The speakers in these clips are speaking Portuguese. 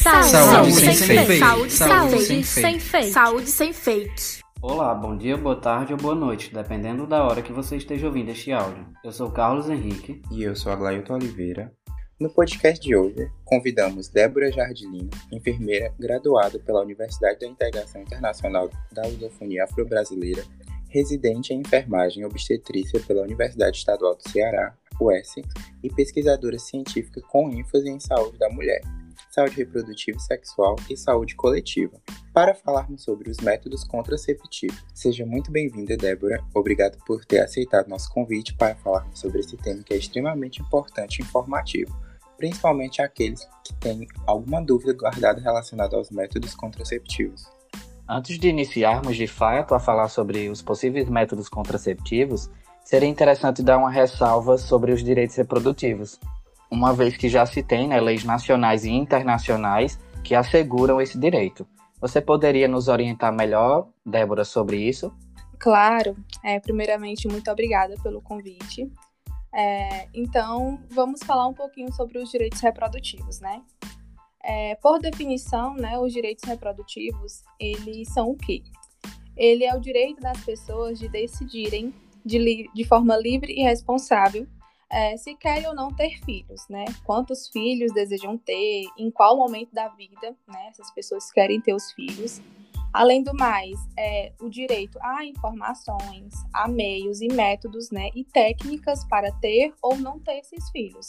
Saúde, saúde, sem, sem fake. Saúde, saúde sem, sem fake. Saúde sem fake. Olá, bom dia, boa tarde ou boa noite, dependendo da hora que você esteja ouvindo este áudio. Eu sou Carlos Henrique. E eu sou Aglailton Oliveira. No podcast de hoje, convidamos Débora Jardilino, enfermeira graduada pela Universidade da Integração Internacional da Lusofonia Afro-Brasileira, residente em enfermagem obstetrícia pela Universidade Estadual do Ceará, UES, e pesquisadora científica com ênfase em saúde da mulher, saúde reprodutiva e sexual e saúde coletiva, para falarmos sobre os métodos contraceptivos. Seja muito bem-vinda, Débora. Obrigado por ter aceitado nosso convite para falarmos sobre esse tema que é extremamente importante e informativo, principalmente aqueles que têm alguma dúvida guardada relacionada aos métodos contraceptivos. Antes de iniciarmos de fato a falar sobre os possíveis métodos contraceptivos, seria interessante dar uma ressalva sobre os direitos reprodutivos, uma vez que já se tem né, leis nacionais e internacionais que asseguram esse direito. Você poderia nos orientar melhor, Débora, sobre isso? Claro. É, primeiramente, muito obrigada pelo convite. É, então, vamos falar um pouquinho sobre os direitos reprodutivos, né? É, por definição, né, os direitos reprodutivos, eles são o quê? Ele é o direito das pessoas de decidirem de, de forma livre e responsável é, se querem ou não ter filhos, né? Quantos filhos desejam ter, em qual momento da vida, né? Essas pessoas querem ter os filhos. Além do mais, é, o direito a informações, a meios e métodos, né? E técnicas para ter ou não ter esses filhos.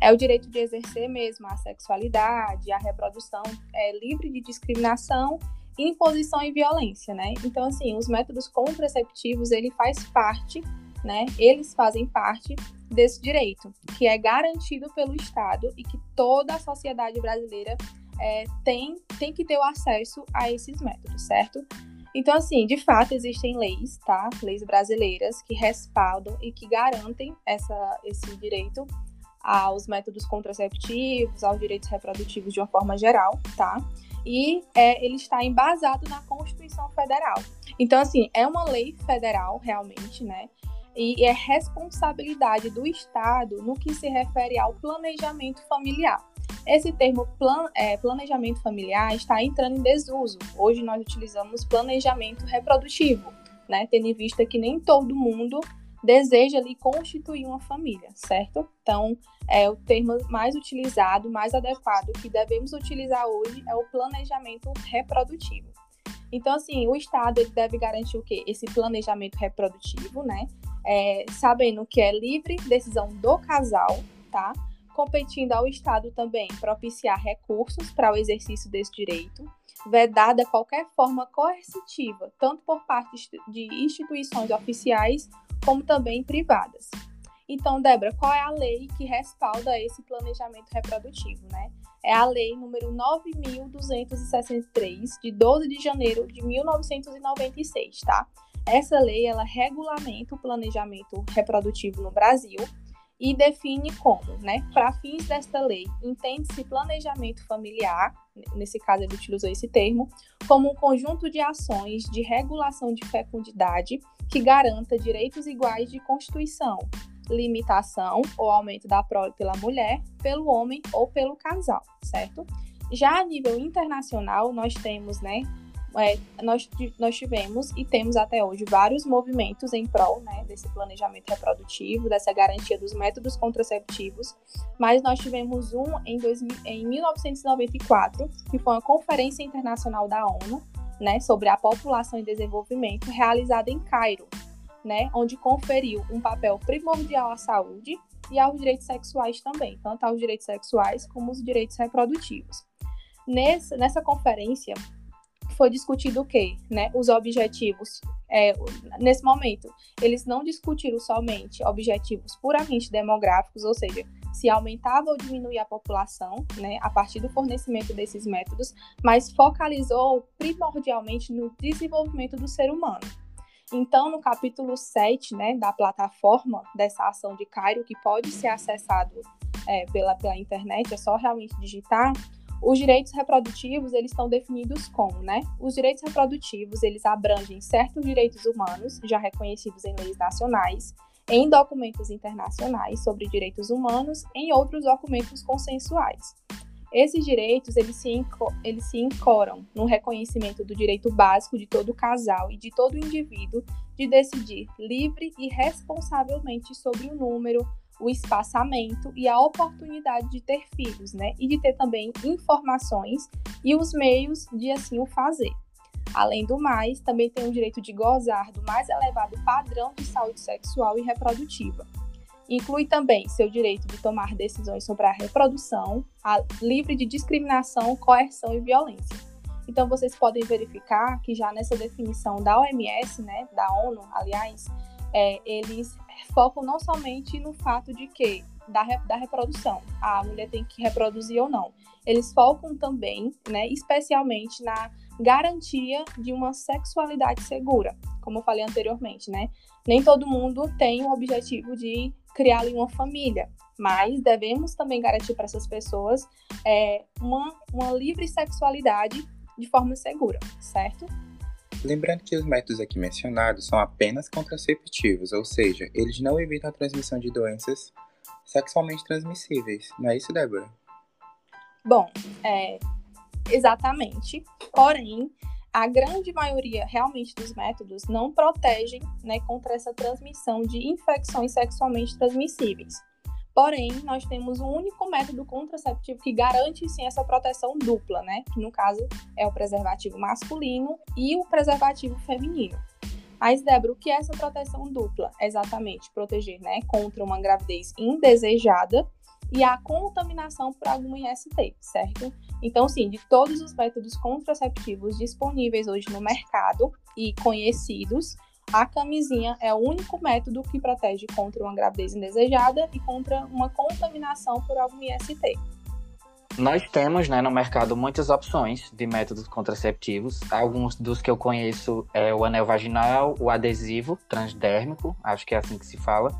É o direito de exercer mesmo a sexualidade, a reprodução é, livre de discriminação imposição e violência, né? Então, assim, os métodos contraceptivos, ele faz parte, né? Eles fazem parte desse direito, que é garantido pelo Estado e que toda a sociedade brasileira é, tem, tem que ter o acesso a esses métodos, certo? Então, assim, de fato, existem leis, tá? Leis brasileiras que respaldam e que garantem essa, esse direito aos métodos contraceptivos, aos direitos reprodutivos de uma forma geral, tá? E é, ele está embasado na Constituição Federal. Então, assim, é uma lei federal, realmente, né? E é responsabilidade do Estado no que se refere ao planejamento familiar. Esse termo plan, é, planejamento familiar está entrando em desuso. Hoje nós utilizamos planejamento reprodutivo, né? tendo em vista que nem todo mundo deseja ali constituir uma família, certo? Então, é o termo mais utilizado, mais adequado que devemos utilizar hoje é o planejamento reprodutivo. Então, assim, o Estado ele deve garantir o quê? Esse planejamento reprodutivo, né? É, sabendo que é livre decisão do casal, tá? Competindo ao Estado também propiciar recursos para o exercício desse direito, vedada qualquer forma coercitiva, tanto por parte de instituições oficiais como também privadas. Então, Débora, qual é a lei que respalda esse planejamento reprodutivo, né? É a lei número 9263 de 12 de janeiro de 1996, tá? Essa lei ela regulamenta o planejamento reprodutivo no Brasil e define como, né? Para fins desta lei, entende-se planejamento familiar, nesse caso ele utilizou esse termo, como um conjunto de ações de regulação de fecundidade que garanta direitos iguais de constituição, limitação ou aumento da prole pela mulher, pelo homem ou pelo casal, certo? Já a nível internacional, nós temos, né, é, nós, nós tivemos e temos até hoje vários movimentos em prol né, desse planejamento reprodutivo, dessa garantia dos métodos contraceptivos, mas nós tivemos um em, dois, em 1994, que foi uma conferência internacional da ONU né, sobre a população em desenvolvimento, realizada em Cairo, né, onde conferiu um papel primordial à saúde e aos direitos sexuais também, tanto aos direitos sexuais como os direitos reprodutivos. Nessa, nessa conferência, foi discutido o quê? Né? Os objetivos, é, nesse momento, eles não discutiram somente objetivos puramente demográficos, ou seja, se aumentava ou diminuía a população, né, a partir do fornecimento desses métodos, mas focalizou primordialmente no desenvolvimento do ser humano. Então, no capítulo 7 né, da plataforma dessa ação de Cairo, que pode ser acessado é, pela, pela internet, é só realmente digitar, os direitos reprodutivos, eles estão definidos como, né? Os direitos reprodutivos, eles abrangem certos direitos humanos já reconhecidos em leis nacionais, em documentos internacionais sobre direitos humanos, em outros documentos consensuais. Esses direitos, eles se, eles se no reconhecimento do direito básico de todo casal e de todo indivíduo de decidir livre e responsavelmente sobre o número, o espaçamento e a oportunidade de ter filhos, né? E de ter também informações e os meios de assim o fazer. Além do mais, também tem o direito de gozar do mais elevado padrão de saúde sexual e reprodutiva. Inclui também seu direito de tomar decisões sobre a reprodução, a, livre de discriminação, coerção e violência. Então, vocês podem verificar que já nessa definição da OMS, né, da ONU, aliás, é, eles focam não somente no fato de que da, da reprodução, a mulher tem que reproduzir ou não. Eles focam também, né, especialmente na garantia de uma sexualidade segura, como eu falei anteriormente, né? Nem todo mundo tem o objetivo de criar uma família, mas devemos também garantir para essas pessoas é, uma, uma livre sexualidade de forma segura, certo? Lembrando que os métodos aqui mencionados são apenas contraceptivos, ou seja, eles não evitam a transmissão de doenças sexualmente transmissíveis. Não é isso, Débora? Bom, é, exatamente. Porém, a grande maioria realmente dos métodos não protegem né, contra essa transmissão de infecções sexualmente transmissíveis. Porém, nós temos um único método contraceptivo que garante sim essa proteção dupla, né? Que no caso é o preservativo masculino e o preservativo feminino. Mas, Débora, o que é essa proteção dupla? Exatamente proteger né, contra uma gravidez indesejada e a contaminação por alguma IST, certo? Então, sim, de todos os métodos contraceptivos disponíveis hoje no mercado e conhecidos, a camisinha é o único método que protege contra uma gravidez indesejada e contra uma contaminação por algum IST. Nós temos né, no mercado muitas opções de métodos contraceptivos. Alguns dos que eu conheço é o anel vaginal, o adesivo transdérmico, acho que é assim que se fala,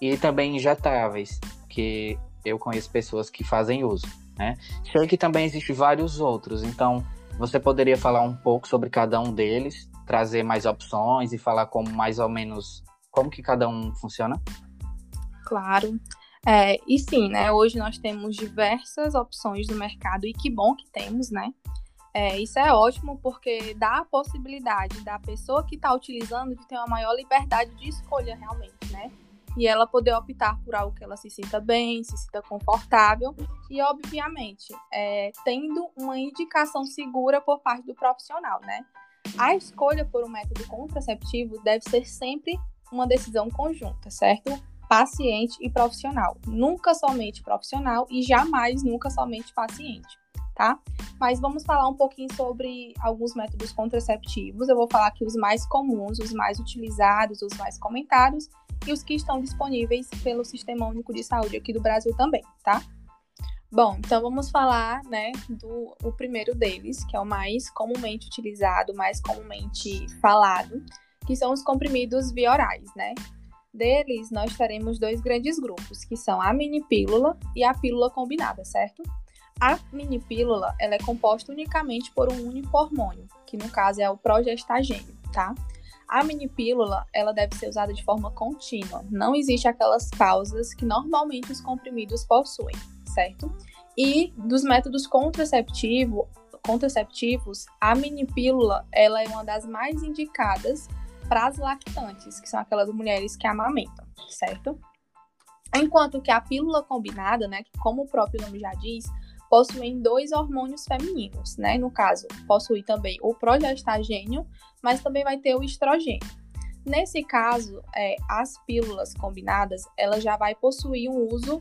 e também injetáveis, que eu conheço pessoas que fazem uso. Né? Sei que também existem vários outros, então você poderia falar um pouco sobre cada um deles trazer mais opções e falar como mais ou menos como que cada um funciona? Claro. É, e sim, né? Hoje nós temos diversas opções no mercado e que bom que temos, né? É, isso é ótimo porque dá a possibilidade da pessoa que está utilizando de ter uma maior liberdade de escolha realmente, né? E ela poder optar por algo que ela se sinta bem, se sinta confortável e, obviamente, é, tendo uma indicação segura por parte do profissional, né? A escolha por um método contraceptivo deve ser sempre uma decisão conjunta, certo? Paciente e profissional. Nunca somente profissional e jamais nunca somente paciente, tá? Mas vamos falar um pouquinho sobre alguns métodos contraceptivos. Eu vou falar aqui os mais comuns, os mais utilizados, os mais comentados e os que estão disponíveis pelo Sistema Único de Saúde aqui do Brasil também, tá? Bom, então vamos falar, né, do o primeiro deles, que é o mais comumente utilizado, mais comumente falado, que são os comprimidos via orais, né? Deles, nós teremos dois grandes grupos, que são a mini pílula e a pílula combinada, certo? A mini pílula, ela é composta unicamente por um único hormônio, que no caso é o progestagênio, tá? A mini pílula, ela deve ser usada de forma contínua. Não existe aquelas pausas que normalmente os comprimidos possuem certo? E dos métodos contraceptivo, contraceptivos, a mini pílula ela é uma das mais indicadas para as lactantes, que são aquelas mulheres que amamentam, certo? Enquanto que a pílula combinada, né, como o próprio nome já diz, possuem dois hormônios femininos, né? No caso, possui também o progestagênio, mas também vai ter o estrogênio. Nesse caso, é, as pílulas combinadas, ela já vai possuir um uso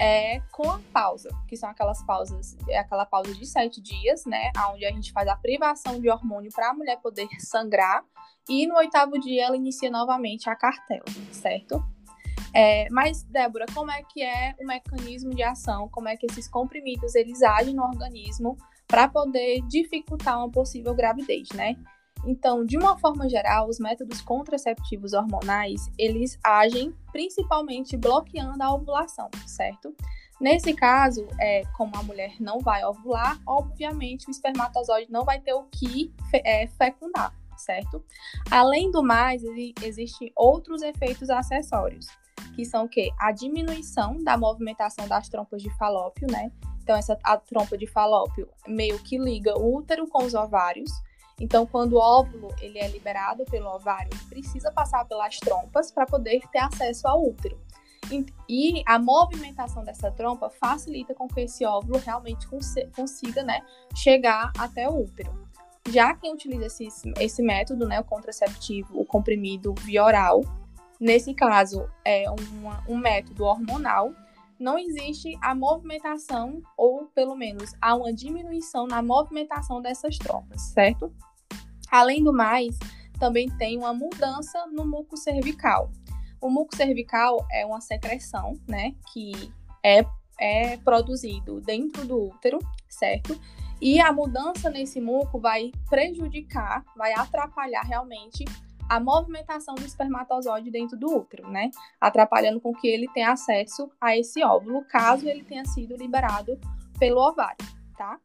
é com a pausa, que são aquelas pausas, é aquela pausa de sete dias, né? Onde a gente faz a privação de hormônio para a mulher poder sangrar. E no oitavo dia ela inicia novamente a cartela, certo? É, mas, Débora, como é que é o mecanismo de ação? Como é que esses comprimidos eles agem no organismo para poder dificultar uma possível gravidez, né? Então, de uma forma geral, os métodos contraceptivos hormonais, eles agem principalmente bloqueando a ovulação, certo? Nesse caso, é, como a mulher não vai ovular, obviamente o espermatozoide não vai ter o que é, fecundar, certo? Além do mais, existem outros efeitos acessórios, que são o quê? A diminuição da movimentação das trompas de falópio, né? Então, essa a trompa de falópio meio que liga o útero com os ovários. Então, quando o óvulo ele é liberado pelo ovário, ele precisa passar pelas trompas para poder ter acesso ao útero. E a movimentação dessa trompa facilita com que esse óvulo realmente consiga né, chegar até o útero. Já quem utiliza esse, esse método, né, o contraceptivo, o comprimido via oral, nesse caso é uma, um método hormonal, não existe a movimentação, ou pelo menos há uma diminuição na movimentação dessas trompas, certo? Além do mais, também tem uma mudança no muco cervical. O muco cervical é uma secreção, né, que é, é produzido dentro do útero, certo? E a mudança nesse muco vai prejudicar, vai atrapalhar realmente a movimentação do espermatozoide dentro do útero, né? Atrapalhando com que ele tenha acesso a esse óvulo, caso ele tenha sido liberado pelo ovário, tá?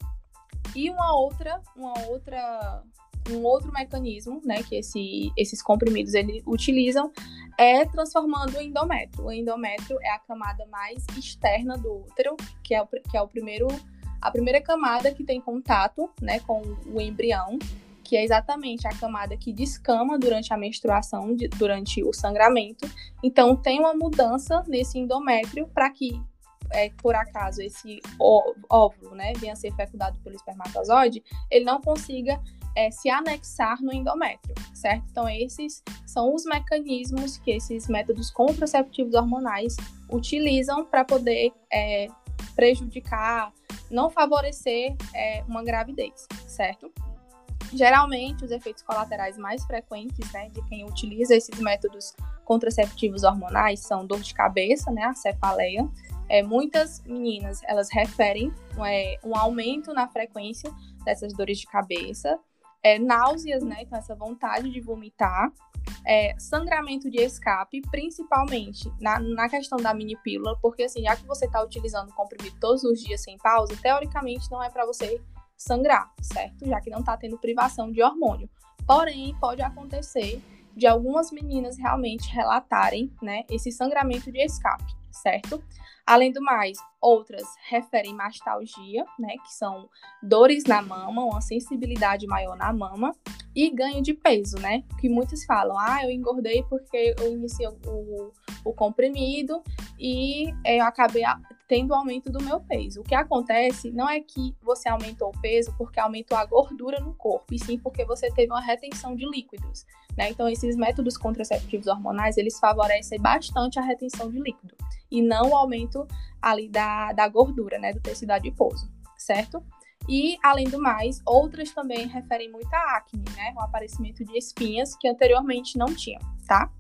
E uma outra, uma outra um outro mecanismo, né, que esse, esses comprimidos eles utilizam é transformando o endométrio. O endométrio é a camada mais externa do útero, que é o, que é o primeiro a primeira camada que tem contato, né, com o embrião, que é exatamente a camada que descama durante a menstruação, de, durante o sangramento. Então tem uma mudança nesse endométrio para que é, por acaso esse óvulo, né, venha a ser fecundado pelo espermatozoide, ele não consiga é, se anexar no endométrio, certo? Então, esses são os mecanismos que esses métodos contraceptivos hormonais utilizam para poder é, prejudicar, não favorecer é, uma gravidez, certo? Geralmente, os efeitos colaterais mais frequentes né, de quem utiliza esses métodos contraceptivos hormonais são dor de cabeça, né, a cefaleia. É, muitas meninas elas referem é, um aumento na frequência dessas dores de cabeça, é, náuseas, né? Então, essa vontade de vomitar, é, sangramento de escape, principalmente na, na questão da mini pílula, porque assim, já que você está utilizando comprimido todos os dias sem pausa, teoricamente não é para você sangrar, certo? Já que não está tendo privação de hormônio. Porém, pode acontecer de algumas meninas realmente relatarem, né, esse sangramento de escape, certo? Além do mais, outras referem mastalgia, né, que são dores na mama, uma sensibilidade maior na mama, e ganho de peso, né, que muitos falam, ah, eu engordei porque eu iniciei o, o comprimido e eu acabei tendo aumento do meu peso. O que acontece não é que você aumentou o peso porque aumentou a gordura no corpo, e sim porque você teve uma retenção de líquidos, né? Então, esses métodos contraceptivos hormonais, eles favorecem bastante a retenção de líquido e não o aumento ali da, da gordura, né, do tecido adiposo, certo? E, além do mais, outras também referem muito à acne, né, o aparecimento de espinhas que anteriormente não tinham, tá?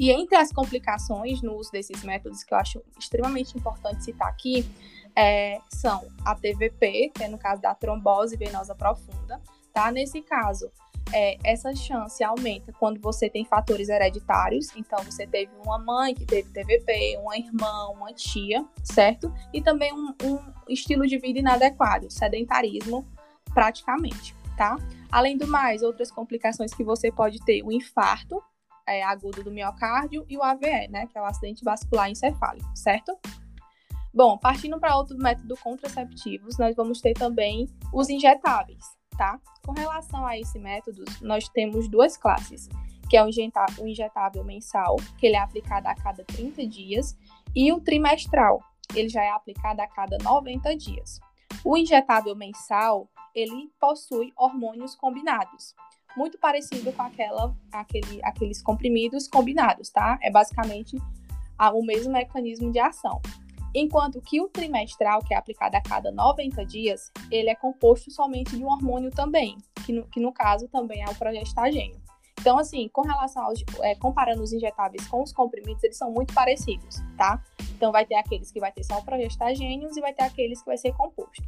E entre as complicações no uso desses métodos que eu acho extremamente importante citar aqui, é, são a TVP, que é no caso da trombose venosa profunda, tá? Nesse caso, é, essa chance aumenta quando você tem fatores hereditários. Então, você teve uma mãe que teve TVP, uma irmã, uma tia, certo? E também um, um estilo de vida inadequado, sedentarismo, praticamente, tá? Além do mais, outras complicações que você pode ter, o infarto é, agudo do miocárdio e o AVE, né? Que é o acidente vascular encefálico, certo? Bom, partindo para outro método contraceptivos, nós vamos ter também os injetáveis tá? Com relação a esse método, nós temos duas classes, que é o injetável mensal, que ele é aplicado a cada 30 dias, e o trimestral, ele já é aplicado a cada 90 dias. O injetável mensal, ele possui hormônios combinados, muito parecido com aquela, aquele, aqueles comprimidos combinados, tá? É basicamente o mesmo mecanismo de ação. Enquanto que o trimestral, que é aplicado a cada 90 dias, ele é composto somente de um hormônio também, que no, que no caso também é o progestagênio. Então, assim, com relação aos, é, comparando os injetáveis com os comprimidos, eles são muito parecidos, tá? Então, vai ter aqueles que vai ter só progestagênios e vai ter aqueles que vai ser composto.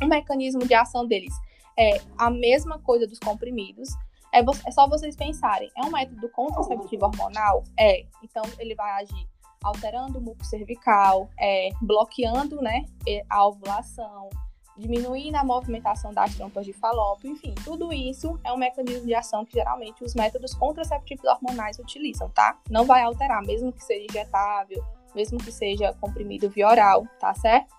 O mecanismo de ação deles é a mesma coisa dos comprimidos, é, é só vocês pensarem, é um método contraceptivo hormonal? É. Então, ele vai agir alterando o muco cervical, é, bloqueando né, a ovulação, diminuindo a movimentação das trompas de falópio, enfim, tudo isso é um mecanismo de ação que geralmente os métodos contraceptivos hormonais utilizam, tá? Não vai alterar, mesmo que seja injetável, mesmo que seja comprimido via oral, tá certo?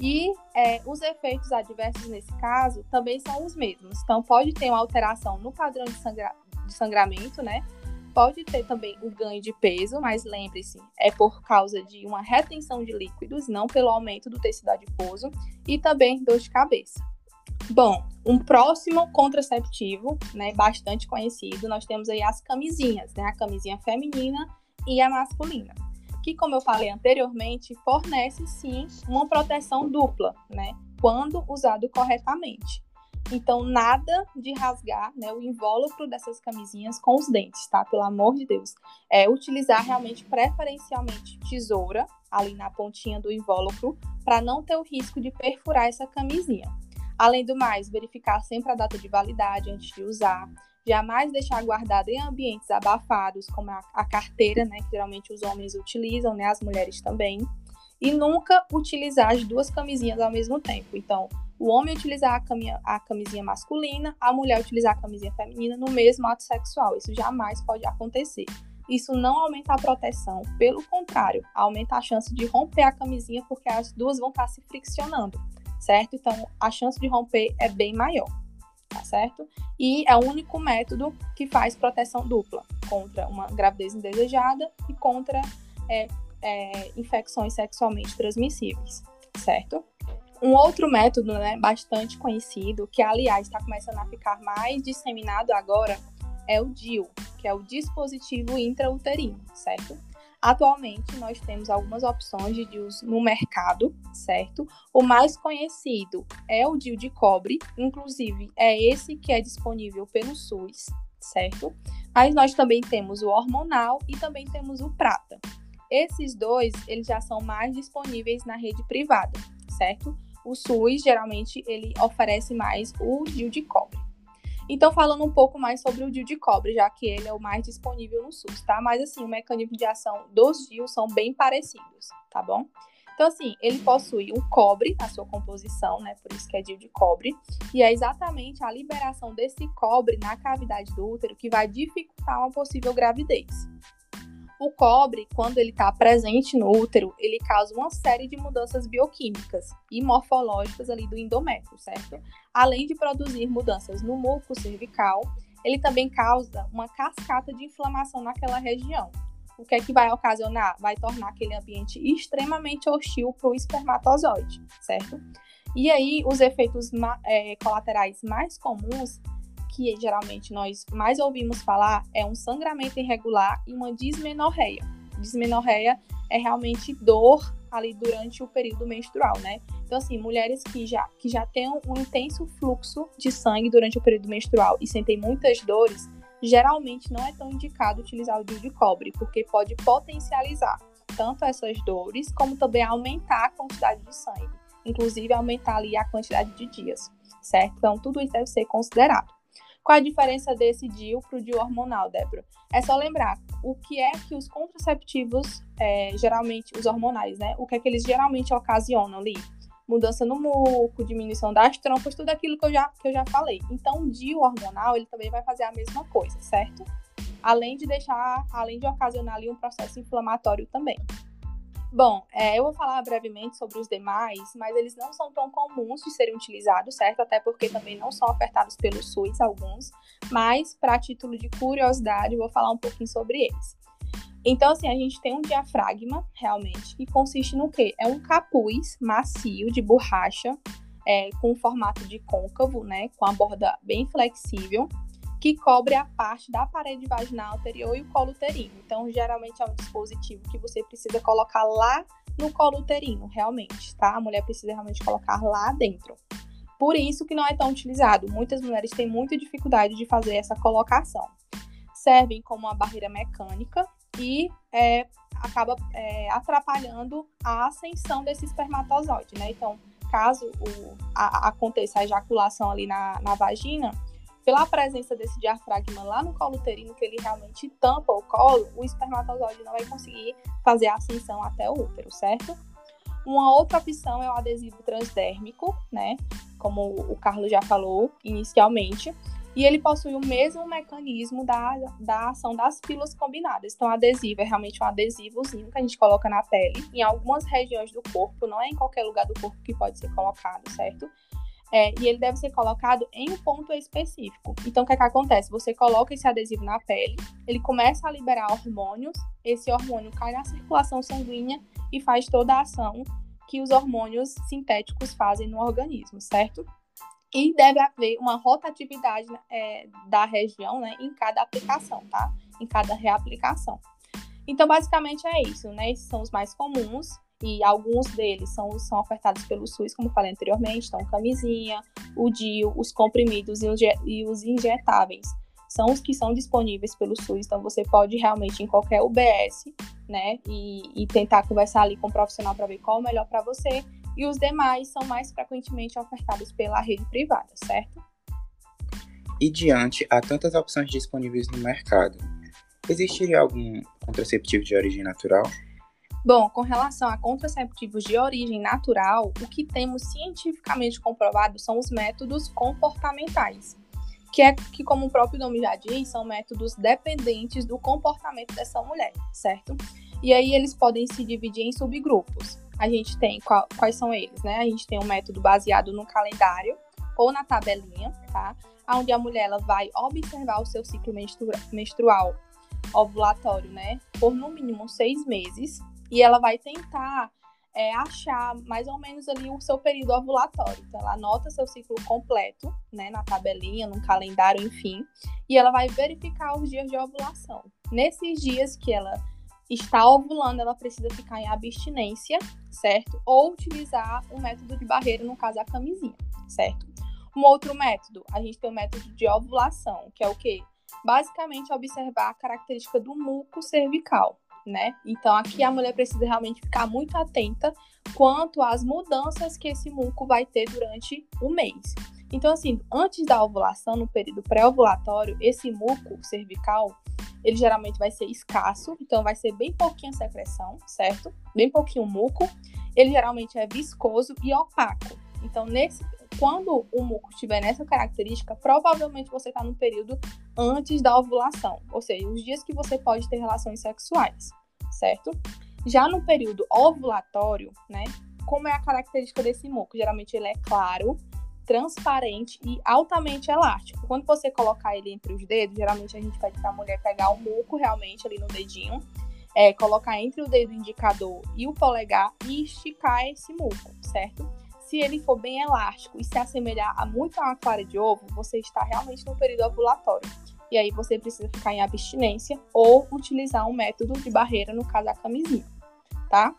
E é, os efeitos adversos nesse caso também são os mesmos. Então, pode ter uma alteração no padrão de, sangra de sangramento, né? Pode ter também o ganho de peso, mas lembre-se, é por causa de uma retenção de líquidos, não pelo aumento do tecido adiposo, e também dor de cabeça. Bom, um próximo contraceptivo, né, bastante conhecido, nós temos aí as camisinhas, né, a camisinha feminina e a masculina, que, como eu falei anteriormente, fornece sim uma proteção dupla, né, quando usado corretamente. Então, nada de rasgar né, o invólucro dessas camisinhas com os dentes, tá? Pelo amor de Deus. É utilizar realmente, preferencialmente, tesoura ali na pontinha do invólucro, para não ter o risco de perfurar essa camisinha. Além do mais, verificar sempre a data de validade antes de usar. Jamais deixar guardado em ambientes abafados, como a, a carteira, né, que geralmente os homens utilizam, né, as mulheres também. E nunca utilizar as duas camisinhas ao mesmo tempo. Então, o homem utilizar a, caminha, a camisinha masculina, a mulher utilizar a camisinha feminina no mesmo ato sexual. Isso jamais pode acontecer. Isso não aumenta a proteção, pelo contrário, aumenta a chance de romper a camisinha porque as duas vão estar se friccionando certo? Então, a chance de romper é bem maior, tá certo? E é o único método que faz proteção dupla contra uma gravidez indesejada e contra é, é, infecções sexualmente transmissíveis, certo? Um outro método, né, bastante conhecido, que aliás está começando a ficar mais disseminado agora, é o DIU, que é o dispositivo intrauterino, certo? Atualmente, nós temos algumas opções de DIUs no mercado, certo? O mais conhecido é o DIU de cobre, inclusive é esse que é disponível pelo SUS, certo? Mas nós também temos o hormonal e também temos o prata. Esses dois, eles já são mais disponíveis na rede privada, certo? O SUS, geralmente, ele oferece mais o DIU de cobre. Então, falando um pouco mais sobre o DIU de cobre, já que ele é o mais disponível no SUS, tá? Mas, assim, o mecanismo de ação dos DIUs são bem parecidos, tá bom? Então, assim, ele possui um cobre na sua composição, né? Por isso que é DIU de cobre. E é exatamente a liberação desse cobre na cavidade do útero que vai dificultar uma possível gravidez. O cobre, quando ele está presente no útero, ele causa uma série de mudanças bioquímicas e morfológicas ali do endométrio, certo? Além de produzir mudanças no muco cervical, ele também causa uma cascata de inflamação naquela região. O que é que vai ocasionar? Vai tornar aquele ambiente extremamente hostil para o espermatozoide, certo? E aí, os efeitos é, colaterais mais comuns que geralmente nós mais ouvimos falar é um sangramento irregular e uma dismenorreia. Dismenorreia é realmente dor ali durante o período menstrual, né? Então, assim, mulheres que já, que já têm um intenso fluxo de sangue durante o período menstrual e sentem muitas dores, geralmente não é tão indicado utilizar o DIU de cobre, porque pode potencializar tanto essas dores, como também aumentar a quantidade de sangue, inclusive aumentar ali a quantidade de dias, certo? Então, tudo isso deve ser considerado. Qual a diferença desse DIU para o DIU hormonal, Débora? É só lembrar o que é que os contraceptivos, é, geralmente, os hormonais, né? O que é que eles geralmente ocasionam ali? Mudança no muco, diminuição das trompas, tudo aquilo que eu já, que eu já falei. Então, o DIU hormonal, ele também vai fazer a mesma coisa, certo? Além de deixar, além de ocasionar ali um processo inflamatório também. Bom, é, eu vou falar brevemente sobre os demais, mas eles não são tão comuns de serem utilizados, certo? Até porque também não são ofertados pelo SUS alguns, mas para título de curiosidade, vou falar um pouquinho sobre eles. Então, assim, a gente tem um diafragma, realmente, que consiste no quê? É um capuz macio de borracha, é, com formato de côncavo, né? Com a borda bem flexível, que cobre a parte da parede vaginal anterior e o colo uterino. Então, geralmente é um dispositivo que você precisa colocar lá no colo uterino, realmente, tá? A mulher precisa realmente colocar lá dentro. Por isso que não é tão utilizado. Muitas mulheres têm muita dificuldade de fazer essa colocação. Servem como uma barreira mecânica e é, acaba é, atrapalhando a ascensão desse espermatozoide, né? Então, caso o, a, aconteça a ejaculação ali na, na vagina, pela presença desse diafragma lá no colo uterino, que ele realmente tampa o colo, o espermatozoide não vai conseguir fazer a ascensão até o útero, certo? Uma outra opção é o adesivo transdérmico, né? Como o Carlos já falou inicialmente. E ele possui o mesmo mecanismo da, da ação das pílulas combinadas. Então, adesivo é realmente um adesivozinho que a gente coloca na pele, em algumas regiões do corpo, não é em qualquer lugar do corpo que pode ser colocado, certo? É, e ele deve ser colocado em um ponto específico. Então, o que, é que acontece? Você coloca esse adesivo na pele, ele começa a liberar hormônios, esse hormônio cai na circulação sanguínea e faz toda a ação que os hormônios sintéticos fazem no organismo, certo? E deve haver uma rotatividade é, da região né, em cada aplicação, tá? Em cada reaplicação. Então, basicamente é isso, né? Esses são os mais comuns e alguns deles são, são ofertados pelo SUS, como falei anteriormente, então camisinha, o DIU, os comprimidos e os, injetáveis são os que são disponíveis pelo SUS, então você pode realmente em qualquer UBS, né, e, e tentar conversar ali com o profissional para ver qual é o melhor para você, e os demais são mais frequentemente ofertados pela rede privada, certo? E diante a tantas opções disponíveis no mercado, existiria algum contraceptivo de origem natural? Bom, com relação a contraceptivos de origem natural, o que temos cientificamente comprovado são os métodos comportamentais que é que, como o próprio nome já diz, são métodos dependentes do comportamento dessa mulher, certo? E aí eles podem se dividir em subgrupos. A gente tem qual, quais são eles, né? A gente tem um método baseado no calendário ou na tabelinha, tá? Onde a mulher ela vai observar o seu ciclo menstrual ovulatório, né? Por no mínimo seis meses. E ela vai tentar é, achar mais ou menos ali o seu período ovulatório. Então, ela anota seu ciclo completo, né, na tabelinha, no calendário, enfim, e ela vai verificar os dias de ovulação. Nesses dias que ela está ovulando, ela precisa ficar em abstinência, certo? Ou utilizar o método de barreira, no caso a camisinha, certo? Um outro método, a gente tem o método de ovulação, que é o quê? Basicamente observar a característica do muco cervical né? Então aqui a mulher precisa realmente ficar muito atenta quanto às mudanças que esse muco vai ter durante o mês. Então, assim, antes da ovulação, no período pré-ovulatório, esse muco cervical, ele geralmente vai ser escasso, então vai ser bem pouquinha secreção, certo? Bem pouquinho muco. Ele geralmente é viscoso e opaco. Então, nesse, quando o muco estiver nessa característica, provavelmente você está no período antes da ovulação, ou seja, os dias que você pode ter relações sexuais, certo? Já no período ovulatório, né? Como é a característica desse muco? Geralmente ele é claro, transparente e altamente elástico. Quando você colocar ele entre os dedos, geralmente a gente pede para a mulher pegar o muco realmente ali no dedinho, é, colocar entre o dedo indicador e o polegar e esticar esse muco, certo? Se ele for bem elástico e se assemelhar a muito a uma clara de ovo, você está realmente no período ovulatório. E aí você precisa ficar em abstinência ou utilizar um método de barreira, no caso a camisinha, tá?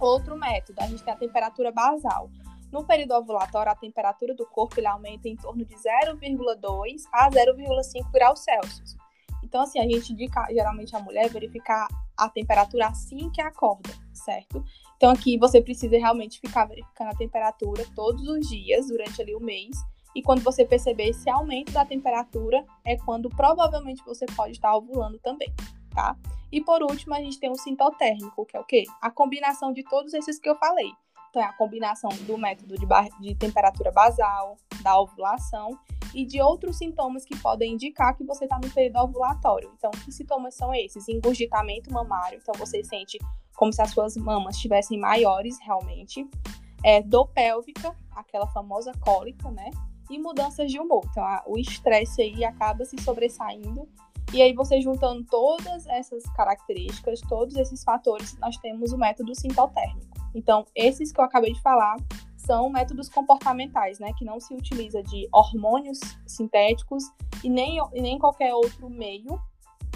Outro método, a gente tem a temperatura basal. No período ovulatório, a temperatura do corpo aumenta em torno de 0,2 a 0,5 graus Celsius. Então, assim, a gente indica geralmente a mulher verificar a temperatura assim que acorda, certo? Então aqui você precisa realmente ficar verificando a temperatura todos os dias durante ali o mês. E quando você perceber esse aumento da temperatura, é quando provavelmente você pode estar ovulando também, tá? E por último, a gente tem o sintotérmico, que é o quê? A combinação de todos esses que eu falei. Então, é a combinação do método de, de temperatura basal, da ovulação e de outros sintomas que podem indicar que você está no período ovulatório. Então, que sintomas são esses? Engurgitamento mamário, então você sente como se as suas mamas estivessem maiores realmente. É, dor pélvica, aquela famosa cólica, né? E mudanças de humor. Então, a, o estresse aí acaba se sobressaindo. E aí, você juntando todas essas características, todos esses fatores, nós temos o método sintotérmico. Então, esses que eu acabei de falar são métodos comportamentais, né? Que não se utiliza de hormônios sintéticos e nem, e nem qualquer outro meio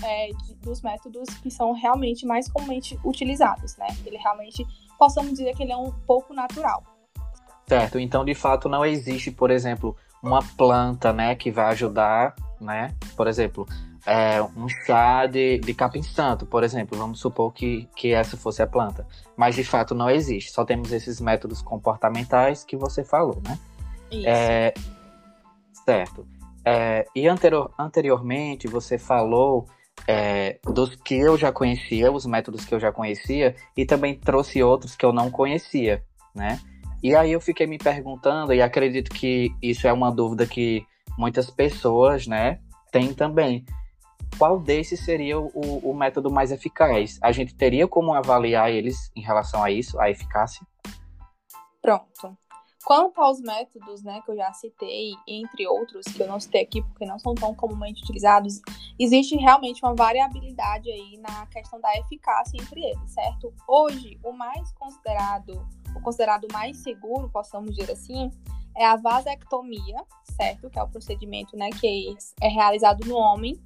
é, de, dos métodos que são realmente mais comumente utilizados, né? Ele realmente, possamos dizer que ele é um pouco natural. Certo, então de fato não existe, por exemplo, uma planta, né, que vai ajudar, né? Por exemplo, é, um chá de, de capim santo, por exemplo, vamos supor que, que essa fosse a planta. Mas de fato não existe, só temos esses métodos comportamentais que você falou, né? Isso. É, certo. É, e anterior, anteriormente você falou é, dos que eu já conhecia, os métodos que eu já conhecia, e também trouxe outros que eu não conhecia, né? E aí eu fiquei me perguntando, e acredito que isso é uma dúvida que muitas pessoas, né, têm também. Qual desses seria o, o método mais eficaz? A gente teria como avaliar eles em relação a isso, a eficácia? Pronto. Quanto aos métodos, né, que eu já citei, entre outros, que eu não citei aqui porque não são tão comumente utilizados, existe realmente uma variabilidade aí na questão da eficácia entre eles, certo? Hoje, o mais considerado, o considerado mais seguro, possamos dizer assim, é a vasectomia, certo? Que é o procedimento, né, que é realizado no homem,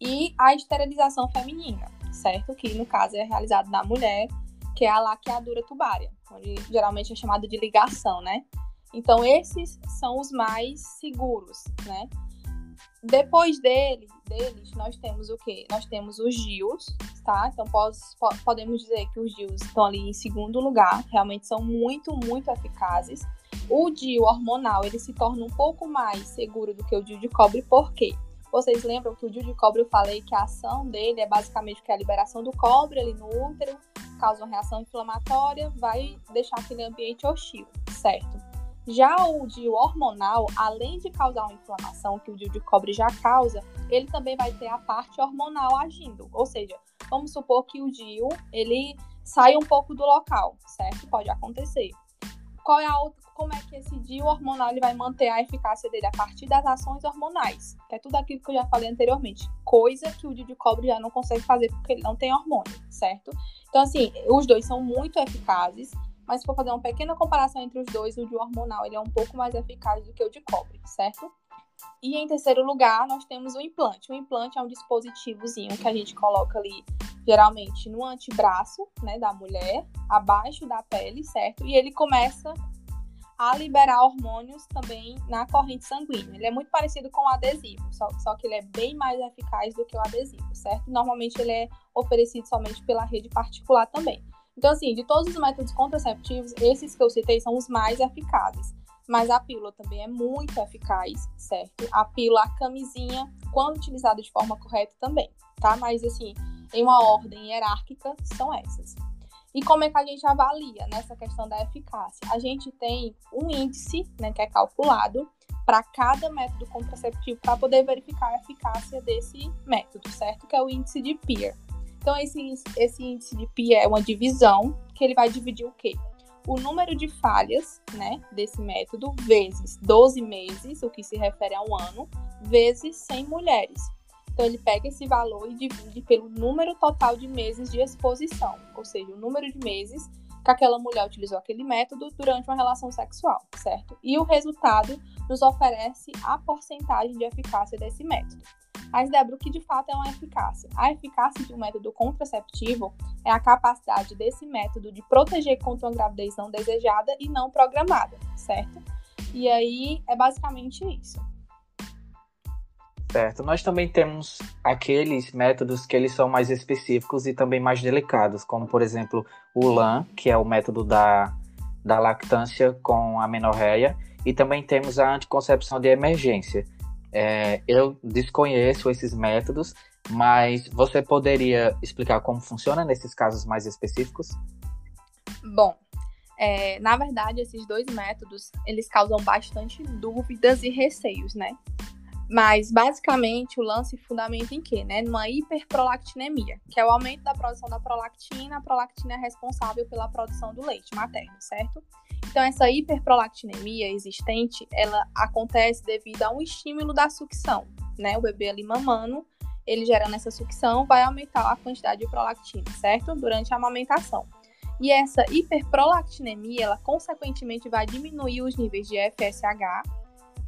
e a esterilização feminina, certo? Que no caso é realizado na mulher que é a laqueadura tubária, onde geralmente é chamada de ligação, né? Então, esses são os mais seguros, né? Depois dele, deles, nós temos o quê? Nós temos os GIOS, tá? Então, pos, podemos dizer que os GIOS estão ali em segundo lugar, realmente são muito, muito eficazes. O DIU hormonal, ele se torna um pouco mais seguro do que o DIU de cobre, por quê? Vocês lembram que o DIU de cobre eu falei que a ação dele é basicamente que a liberação do cobre ali no útero, causa uma reação inflamatória, vai deixar aquele ambiente hostil, certo? Já o DIU hormonal, além de causar uma inflamação que o DIU de cobre já causa, ele também vai ter a parte hormonal agindo. Ou seja, vamos supor que o DIU ele sai um pouco do local, certo? Pode acontecer. Qual é a outra, como é que esse DIU hormonal ele vai manter a eficácia dele a partir das ações hormonais, que é tudo aquilo que eu já falei anteriormente, coisa que o DIU de cobre já não consegue fazer porque ele não tem hormônio, certo? Então, assim, os dois são muito eficazes, mas se for fazer uma pequena comparação entre os dois, o de hormonal ele é um pouco mais eficaz do que o de cobre, certo? E em terceiro lugar, nós temos o implante. O implante é um dispositivozinho que a gente coloca ali, geralmente, no antebraço, né, da mulher, abaixo da pele, certo? E ele começa a liberar hormônios também na corrente sanguínea. Ele é muito parecido com o adesivo, só, só que ele é bem mais eficaz do que o adesivo, certo? Normalmente ele é oferecido somente pela rede particular também. Então, assim, de todos os métodos contraceptivos, esses que eu citei são os mais eficazes. Mas a pílula também é muito eficaz, certo? A pílula, a camisinha, quando utilizada de forma correta também, tá? Mas, assim, em uma ordem hierárquica, são essas. E como é que a gente avalia nessa questão da eficácia? A gente tem um índice, né, que é calculado para cada método contraceptivo para poder verificar a eficácia desse método, certo? Que é o índice de Peer. Então, esse, esse índice de Peer é uma divisão que ele vai dividir o quê? O número de falhas, né, desse método, vezes 12 meses, o que se refere a um ano, vezes 100 mulheres. Então, ele pega esse valor e divide pelo número total de meses de exposição, ou seja, o número de meses que aquela mulher utilizou aquele método durante uma relação sexual, certo? E o resultado nos oferece a porcentagem de eficácia desse método. Mas, Débora, o que de fato é uma eficácia? A eficácia de um método contraceptivo é a capacidade desse método de proteger contra uma gravidez não desejada e não programada, certo? E aí é basicamente isso. Nós também temos aqueles métodos que eles são mais específicos e também mais delicados, como por exemplo o LAN, que é o método da, da lactância com a menorreia, e também temos a anticoncepção de emergência. É, eu desconheço esses métodos, mas você poderia explicar como funciona nesses casos mais específicos? Bom, é, na verdade, esses dois métodos, eles causam bastante dúvidas e receios, né? Mas, basicamente, o lance fundamenta em quê? Né? Numa hiperprolactinemia, que é o aumento da produção da prolactina. A prolactina é responsável pela produção do leite materno, certo? Então, essa hiperprolactinemia existente, ela acontece devido a um estímulo da sucção, né? O bebê ali mamando, ele gerando essa sucção, vai aumentar a quantidade de prolactina, certo? Durante a amamentação. E essa hiperprolactinemia, ela consequentemente vai diminuir os níveis de FSH,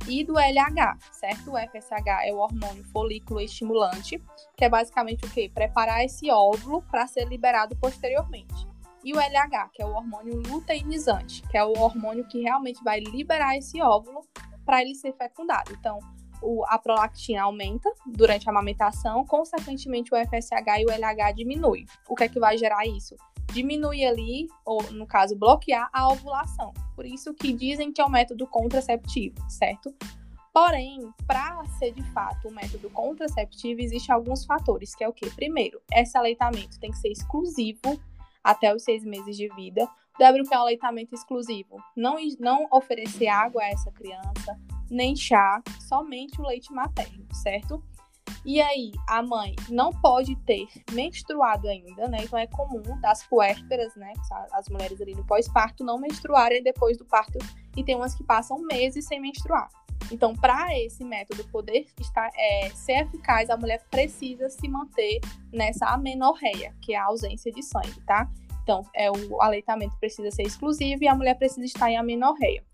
e do LH, certo? O FSH é o hormônio folículo estimulante, que é basicamente o quê? Preparar esse óvulo para ser liberado posteriormente. E o LH, que é o hormônio luteinizante, que é o hormônio que realmente vai liberar esse óvulo para ele ser fecundado. Então, o, a prolactina aumenta durante a amamentação, consequentemente o FSH e o LH diminui. O que é que vai gerar isso? diminuir ali, ou no caso, bloquear a ovulação. Por isso que dizem que é um método contraceptivo, certo? Porém, para ser de fato um método contraceptivo, existem alguns fatores, que é o que? Primeiro, esse aleitamento tem que ser exclusivo até os seis meses de vida. Que é um aleitamento exclusivo? Não, não oferecer água a essa criança, nem chá, somente o leite materno, certo? E aí, a mãe não pode ter menstruado ainda, né? Então é comum das puérperas, né? As mulheres ali no pós-parto não menstruarem depois do parto e tem umas que passam meses sem menstruar. Então, para esse método poder estar, é, ser eficaz, a mulher precisa se manter nessa amenorreia, que é a ausência de sangue, tá? Então, é, o aleitamento precisa ser exclusivo e a mulher precisa estar em amenorreia.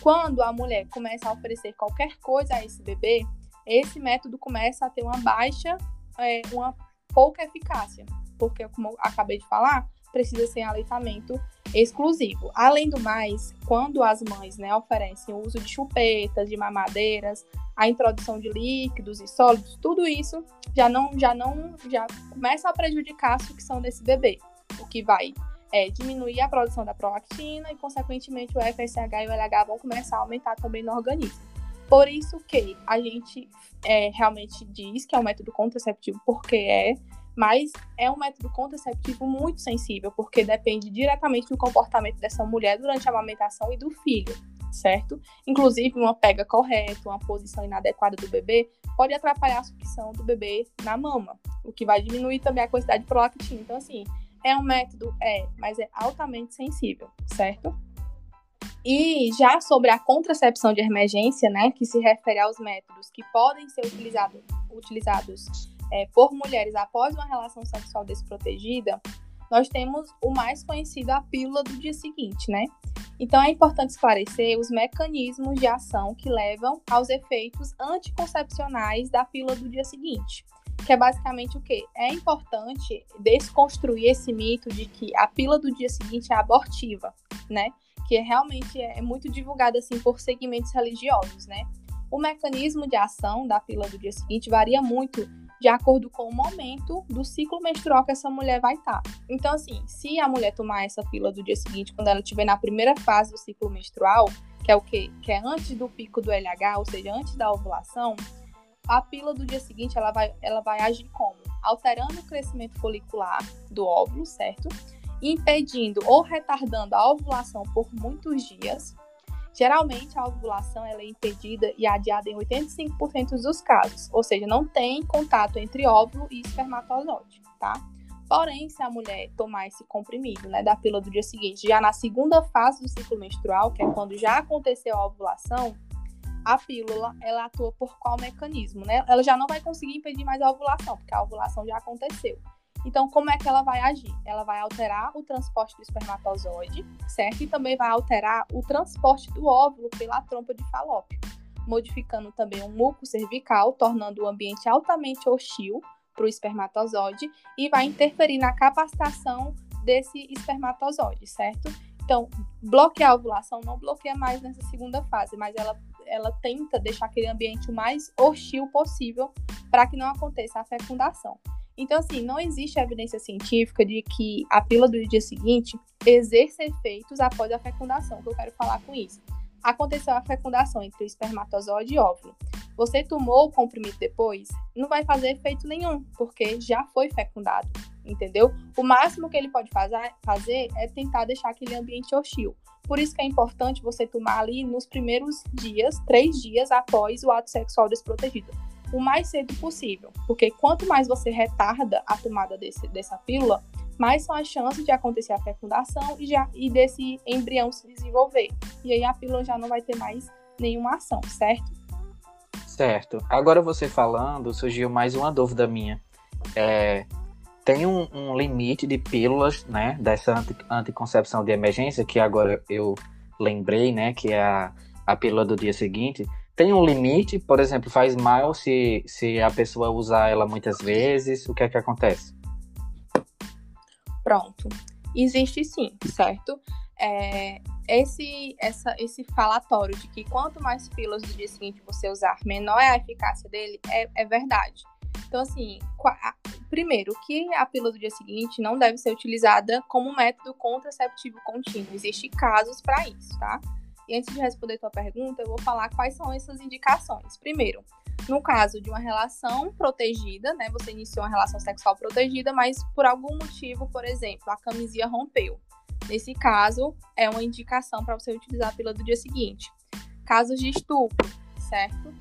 Quando a mulher começa a oferecer qualquer coisa a esse bebê, esse método começa a ter uma baixa, é, uma pouca eficácia, porque, como eu acabei de falar, precisa ser aleitamento exclusivo. Além do mais, quando as mães né, oferecem o uso de chupetas, de mamadeiras, a introdução de líquidos e sólidos, tudo isso já não, já não, já começa a prejudicar a sucção desse bebê, o que vai é, diminuir a produção da prolactina e, consequentemente, o FSH e o LH vão começar a aumentar também no organismo. Por isso que a gente é, realmente diz que é um método contraceptivo, porque é, mas é um método contraceptivo muito sensível, porque depende diretamente do comportamento dessa mulher durante a amamentação e do filho, certo? Inclusive, uma pega correta, uma posição inadequada do bebê pode atrapalhar a sucção do bebê na mama, o que vai diminuir também a quantidade de prolactina. Então, assim, é um método? É, mas é altamente sensível, certo? E já sobre a contracepção de emergência, né, que se refere aos métodos que podem ser utilizado, utilizados é, por mulheres após uma relação sexual desprotegida, nós temos o mais conhecido, a pílula do dia seguinte, né? Então é importante esclarecer os mecanismos de ação que levam aos efeitos anticoncepcionais da pílula do dia seguinte que é basicamente o quê? É importante desconstruir esse mito de que a pílula do dia seguinte é abortiva, né? Que realmente é muito divulgada assim por segmentos religiosos, né? O mecanismo de ação da pílula do dia seguinte varia muito de acordo com o momento do ciclo menstrual que essa mulher vai estar. Tá. Então, assim, se a mulher tomar essa pílula do dia seguinte, quando ela estiver na primeira fase do ciclo menstrual, que é o quê? Que é antes do pico do LH, ou seja, antes da ovulação, a pílula do dia seguinte ela vai, ela vai agir como? Alterando o crescimento folicular do óvulo, certo? Impedindo ou retardando a ovulação por muitos dias. Geralmente, a ovulação ela é impedida e adiada em 85% dos casos, ou seja, não tem contato entre óvulo e espermatozoide, tá? Porém, se a mulher tomar esse comprimido, né, da pílula do dia seguinte, já na segunda fase do ciclo menstrual, que é quando já aconteceu a ovulação, a pílula ela atua por qual mecanismo, né? Ela já não vai conseguir impedir mais a ovulação, porque a ovulação já aconteceu. Então, como é que ela vai agir? Ela vai alterar o transporte do espermatozoide, certo? E também vai alterar o transporte do óvulo pela trompa de falópio, modificando também o muco cervical, tornando o ambiente altamente hostil para o espermatozoide e vai interferir na capacitação desse espermatozoide, certo? Então, bloquear a ovulação não bloqueia mais nessa segunda fase, mas ela ela tenta deixar aquele ambiente o mais hostil possível para que não aconteça a fecundação. Então, assim, não existe evidência científica de que a pílula do dia seguinte exerça efeitos após a fecundação. Que eu quero falar com isso? Aconteceu a fecundação entre o espermatozoide e óvulo. Você tomou o comprimido depois, não vai fazer efeito nenhum, porque já foi fecundado, entendeu? O máximo que ele pode fazer é tentar deixar aquele ambiente hostil. Por isso que é importante você tomar ali nos primeiros dias, três dias após o ato sexual desprotegido. O mais cedo possível. Porque quanto mais você retarda a tomada desse, dessa pílula, mais são as chances de acontecer a fecundação e, já, e desse embrião se desenvolver. E aí a pílula já não vai ter mais nenhuma ação, certo? Certo. Agora você falando, surgiu mais uma dúvida minha. É, tem um, um, limite de pílulas, né, dessa anti, anticoncepção de emergência, que agora eu lembrei, né, que é a, a pílula do dia seguinte. Tem um limite, por exemplo, faz mal se, se a pessoa usar ela muitas vezes, o que é que acontece? Pronto. Existe sim, certo? É, esse, essa, esse falatório de que quanto mais pílulas do dia seguinte você usar, menor é a eficácia dele, é, é verdade. Então, assim, primeiro, que a pílula do dia seguinte não deve ser utilizada como método contraceptivo contínuo. Existem casos para isso, tá? E antes de responder tua pergunta, eu vou falar quais são essas indicações. Primeiro, no caso de uma relação protegida, né? Você iniciou uma relação sexual protegida, mas por algum motivo, por exemplo, a camisinha rompeu. Nesse caso, é uma indicação para você utilizar a pílula do dia seguinte. Casos de estupro, certo?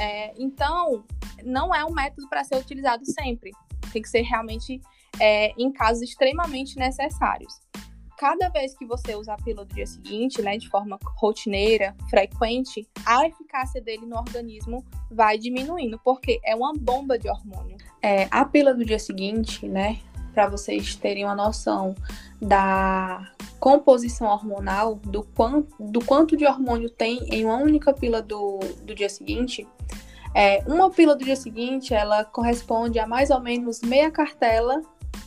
É, então, não é um método para ser utilizado sempre. Tem que ser realmente é, em casos extremamente necessários. Cada vez que você usa a pílula do dia seguinte, né, de forma rotineira, frequente, a eficácia dele no organismo vai diminuindo, porque é uma bomba de hormônio. É, a pílula do dia seguinte, né, para vocês terem uma noção da composição hormonal, do quanto, do quanto de hormônio tem em uma única pílula do, do dia seguinte, é, uma pílula do dia seguinte, ela corresponde a mais ou menos meia cartela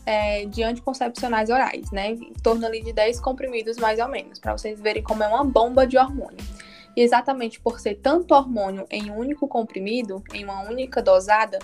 é, de anticoncepcionais orais, né? Em torno ali de 10 comprimidos, mais ou menos, para vocês verem como é uma bomba de hormônio. E exatamente por ser tanto hormônio em um único comprimido, em uma única dosada,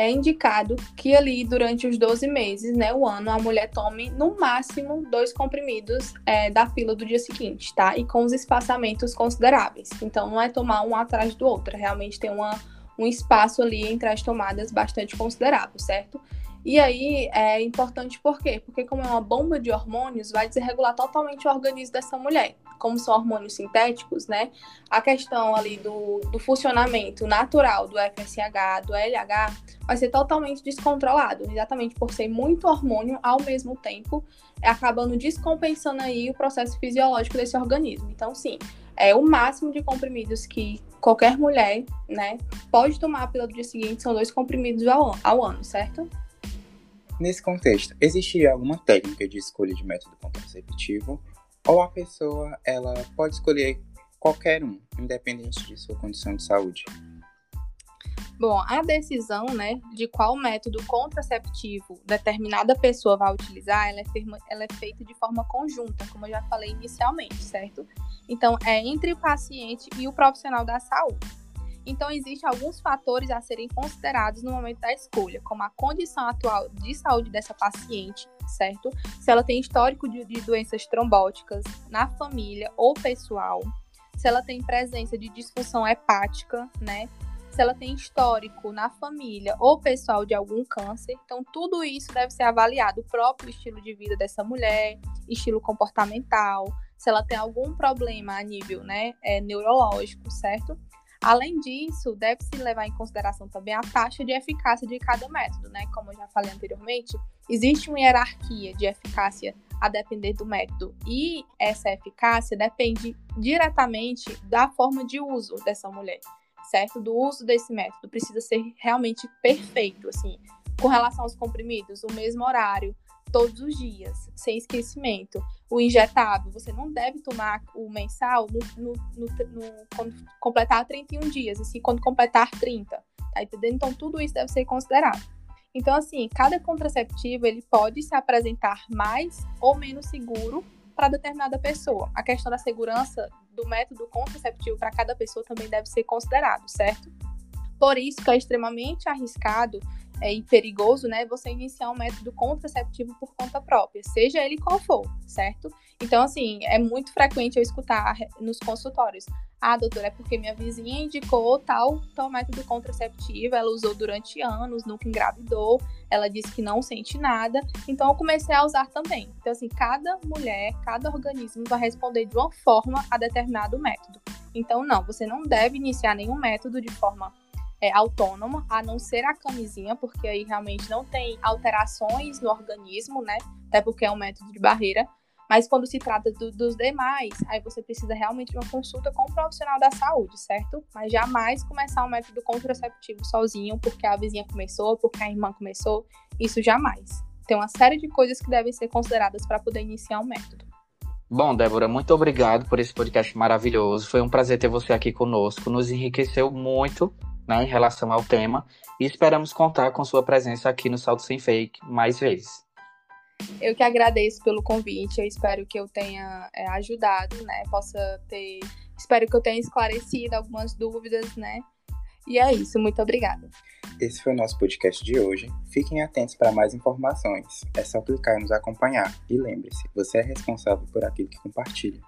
é indicado que ali durante os 12 meses, né, o ano, a mulher tome no máximo dois comprimidos é, da pílula do dia seguinte, tá? E com os espaçamentos consideráveis. Então não é tomar um atrás do outro, realmente tem uma, um espaço ali entre as tomadas bastante considerável, certo? E aí é importante por quê? Porque como é uma bomba de hormônios, vai desregular totalmente o organismo dessa mulher. Como são hormônios sintéticos, né? A questão ali do, do funcionamento natural do FSH, do LH, vai ser totalmente descontrolado, exatamente por ser muito hormônio ao mesmo tempo, acabando descompensando aí o processo fisiológico desse organismo. Então, sim, é o máximo de comprimidos que qualquer mulher, né, pode tomar pelo dia seguinte, são dois comprimidos ao, ao ano, certo? Nesse contexto, existiria alguma técnica de escolha de método contraceptivo ou a pessoa ela pode escolher qualquer um, independente de sua condição de saúde? Bom, a decisão, né, de qual método contraceptivo determinada pessoa vai utilizar, ela é, ela é feita de forma conjunta, como eu já falei inicialmente, certo? Então, é entre o paciente e o profissional da saúde. Então, existem alguns fatores a serem considerados no momento da escolha, como a condição atual de saúde dessa paciente, certo? Se ela tem histórico de, de doenças trombóticas na família ou pessoal, se ela tem presença de disfunção hepática, né? Se ela tem histórico na família ou pessoal de algum câncer. Então, tudo isso deve ser avaliado. O próprio estilo de vida dessa mulher, estilo comportamental, se ela tem algum problema a nível né, é, neurológico, certo? Além disso, deve-se levar em consideração também a taxa de eficácia de cada método, né? Como eu já falei anteriormente, existe uma hierarquia de eficácia a depender do método, e essa eficácia depende diretamente da forma de uso dessa mulher, certo? Do uso desse método precisa ser realmente perfeito, assim, com relação aos comprimidos, o mesmo horário, todos os dias, sem esquecimento. O injetável, você não deve tomar o mensal no, no, no, no quando completar 31 dias, assim, quando completar 30, tá entendendo? Então, tudo isso deve ser considerado. Então, assim, cada contraceptivo, ele pode se apresentar mais ou menos seguro para determinada pessoa. A questão da segurança do método contraceptivo para cada pessoa também deve ser considerado, certo? Por isso que é extremamente arriscado é, e perigoso, né, você iniciar um método contraceptivo por conta própria, seja ele qual for, certo? Então, assim, é muito frequente eu escutar nos consultórios. Ah, doutora, é porque minha vizinha indicou tal, tal método contraceptivo, ela usou durante anos, nunca engravidou, ela disse que não sente nada, então eu comecei a usar também. Então, assim, cada mulher, cada organismo vai responder de uma forma a determinado método. Então, não, você não deve iniciar nenhum método de forma é, autônoma, a não ser a camisinha, porque aí realmente não tem alterações no organismo, né? Até porque é um método de barreira. Mas quando se trata do, dos demais, aí você precisa realmente de uma consulta com um profissional da saúde, certo? Mas jamais começar um método contraceptivo sozinho, porque a vizinha começou, porque a irmã começou. Isso jamais. Tem uma série de coisas que devem ser consideradas para poder iniciar um método. Bom, Débora, muito obrigado por esse podcast maravilhoso. Foi um prazer ter você aqui conosco. Nos enriqueceu muito né, em relação ao tema e esperamos contar com sua presença aqui no Salto Sem Fake mais vezes. Eu que agradeço pelo convite, eu espero que eu tenha é, ajudado, né, possa ter, espero que eu tenha esclarecido algumas dúvidas, né, e é isso, muito obrigada. Esse foi o nosso podcast de hoje. Fiquem atentos para mais informações. É só clicar e nos acompanhar. E lembre-se, você é responsável por aquilo que compartilha.